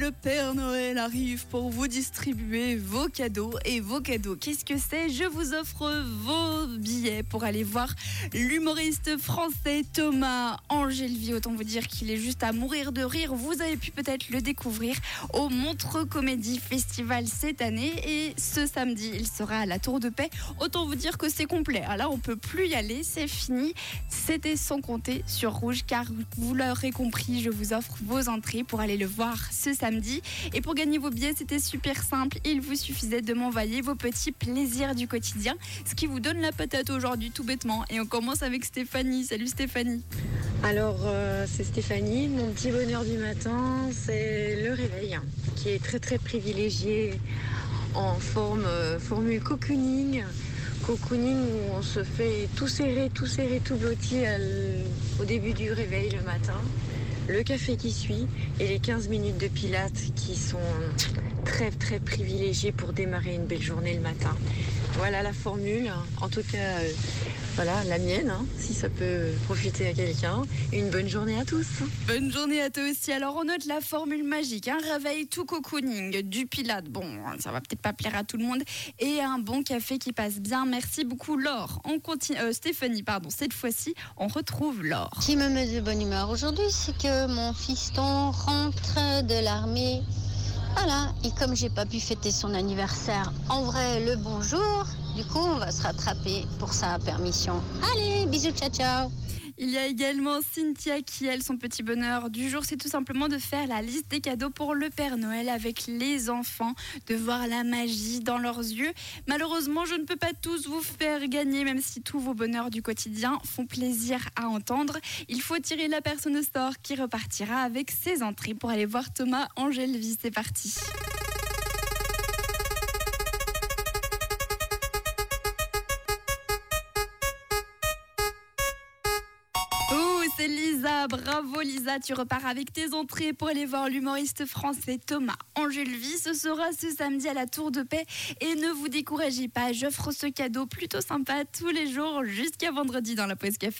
le Père Noël arrive pour vous distribuer vos cadeaux. Et vos cadeaux, qu'est-ce que c'est? Je vous offre vos billets pour aller voir l'humoriste français Thomas Angélevie. Autant vous dire qu'il est juste à mourir de rire. Vous avez pu peut-être le découvrir au Montreux Comédie Festival cette année. Et ce samedi, il sera à la Tour de Paix. Autant vous dire que c'est complet. Alors là, on peut plus y aller, c'est fini. C'était sans compter sur Rouge, car vous l'aurez compris, je vous offre vos entrées pour aller le voir ce samedi. Et pour gagner vos billets, c'était super simple. Il vous suffisait de m'envoyer vos petits plaisirs du quotidien, ce qui vous donne la patate aujourd'hui tout bêtement. Et on commence avec Stéphanie. Salut Stéphanie. Alors, euh, c'est Stéphanie. Mon petit bonheur du matin, c'est le réveil, qui est très très privilégié en forme euh, formule cocooning. Cocooning où on se fait tout serré, tout serré, tout blotti l- au début du réveil le matin. Le café qui suit et les 15 minutes de pilates qui sont très très privilégiées pour démarrer une belle journée le matin. Voilà la formule. En tout cas, euh, voilà la mienne, hein, si ça peut profiter à quelqu'un. Une bonne journée à tous. Bonne journée à toi aussi. Alors on note la formule magique, un réveil tout cocooning, du pilate, bon, ça va peut-être pas plaire à tout le monde, et un bon café qui passe bien. Merci beaucoup Laure. On continue, euh, Stéphanie, pardon, cette fois-ci, on retrouve Laure. qui me met de bonne humeur aujourd'hui, c'est que mon fiston rentre de l'armée. Voilà, et comme j'ai pas pu fêter son anniversaire en vrai le bonjour, du coup on va se rattraper pour sa permission. Allez, bisous, ciao ciao Il y a également Cynthia qui, elle, son petit bonheur du jour, c'est tout simplement de faire la liste des cadeaux pour le Père Noël avec les enfants, de voir la magie dans leurs yeux. Malheureusement, je ne peux pas tous vous faire gagner, même si tous vos bonheurs du quotidien font plaisir à entendre. Il faut tirer la personne au sort qui repartira avec ses entrées pour aller voir Thomas Angèle-Vie. C'est parti. C'est Lisa. Bravo Lisa. Tu repars avec tes entrées pour aller voir l'humoriste français Thomas Angèle-Vie. Ce sera ce samedi à la Tour de Paix. Et ne vous découragez pas, j'offre ce cadeau plutôt sympa tous les jours jusqu'à vendredi dans la pause café.